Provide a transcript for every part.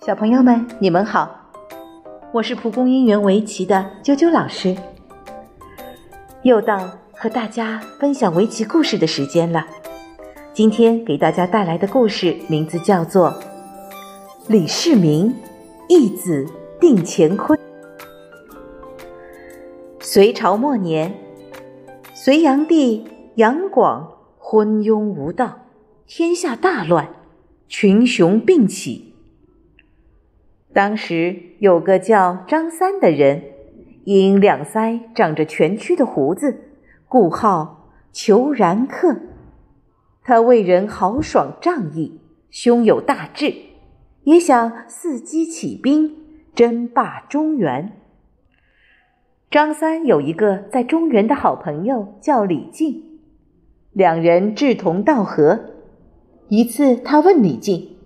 小朋友们，你们好，我是蒲公英园围棋的啾啾老师。又到和大家分享围棋故事的时间了。今天给大家带来的故事名字叫做《李世民义子定乾坤》。隋朝末年，隋炀帝杨广昏庸无道，天下大乱，群雄并起。当时有个叫张三的人，因两腮长着蜷曲的胡子，故号虬髯客。他为人豪爽仗义，胸有大志，也想伺机起兵，争霸中原。张三有一个在中原的好朋友，叫李靖，两人志同道合。一次，他问李靖。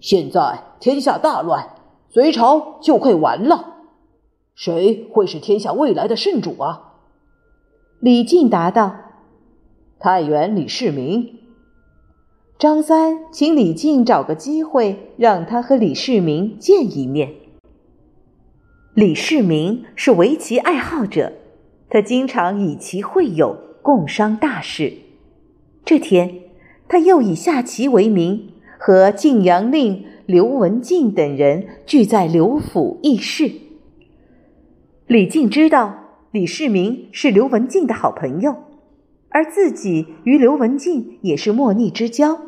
现在天下大乱，隋朝就快完了，谁会是天下未来的圣主啊？李靖答道：“太原李世民。”张三请李靖找个机会，让他和李世民见一面。李世民是围棋爱好者，他经常以棋会友，共商大事。这天，他又以下棋为名。和晋阳令刘文静等人聚在刘府议事。李靖知道李世民是刘文静的好朋友，而自己与刘文静也是莫逆之交，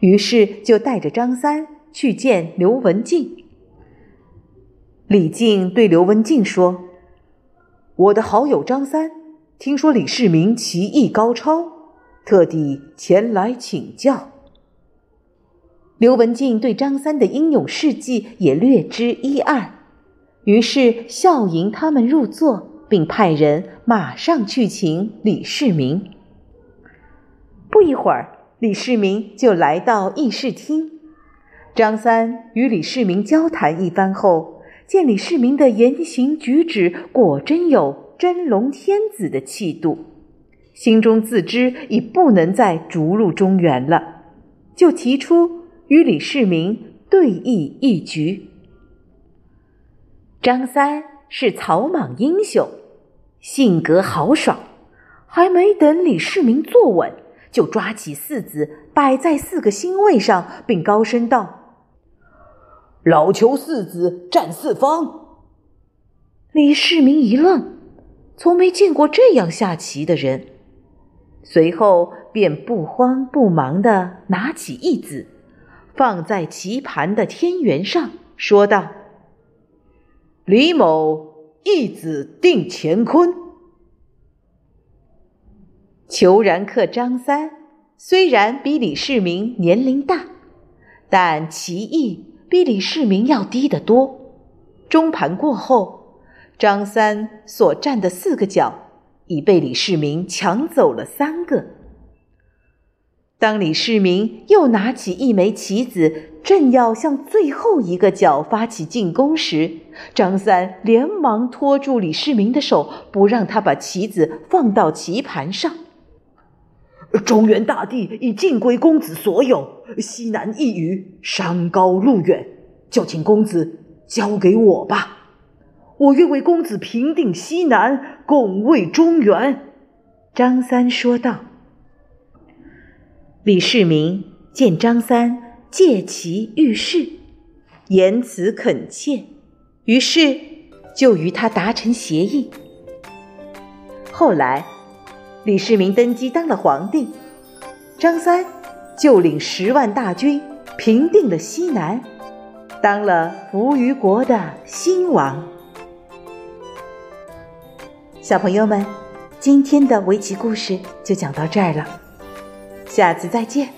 于是就带着张三去见刘文静。李靖对刘文静说：“我的好友张三听说李世民棋艺高超，特地前来请教。”刘文静对张三的英勇事迹也略知一二，于是笑迎他们入座，并派人马上去请李世民。不一会儿，李世民就来到议事厅。张三与李世民交谈一番后，见李世民的言行举止果真有真龙天子的气度，心中自知已不能再逐鹿中原了，就提出。与李世民对弈一局。张三是草莽英雄，性格豪爽，还没等李世民坐稳，就抓起四子摆在四个星位上，并高声道：“老求四子占四方。”李世民一愣，从没见过这样下棋的人，随后便不慌不忙地拿起一子。放在棋盘的天元上，说道：“李某一子定乾坤。”裘然客张三虽然比李世民年龄大，但棋艺比李世民要低得多。中盘过后，张三所占的四个角已被李世民抢走了三个。当李世民又拿起一枚棋子，正要向最后一个角发起进攻时，张三连忙拖住李世民的手，不让他把棋子放到棋盘上。中原大地已尽归公子所有，西南一隅山高路远，就请公子交给我吧。我愿为公子平定西南，共卫中原。”张三说道。李世民见张三借其遇事，言辞恳切，于是就与他达成协议。后来，李世民登基当了皇帝，张三就领十万大军平定了西南，当了扶余国的新王。小朋友们，今天的围棋故事就讲到这儿了。下次再见。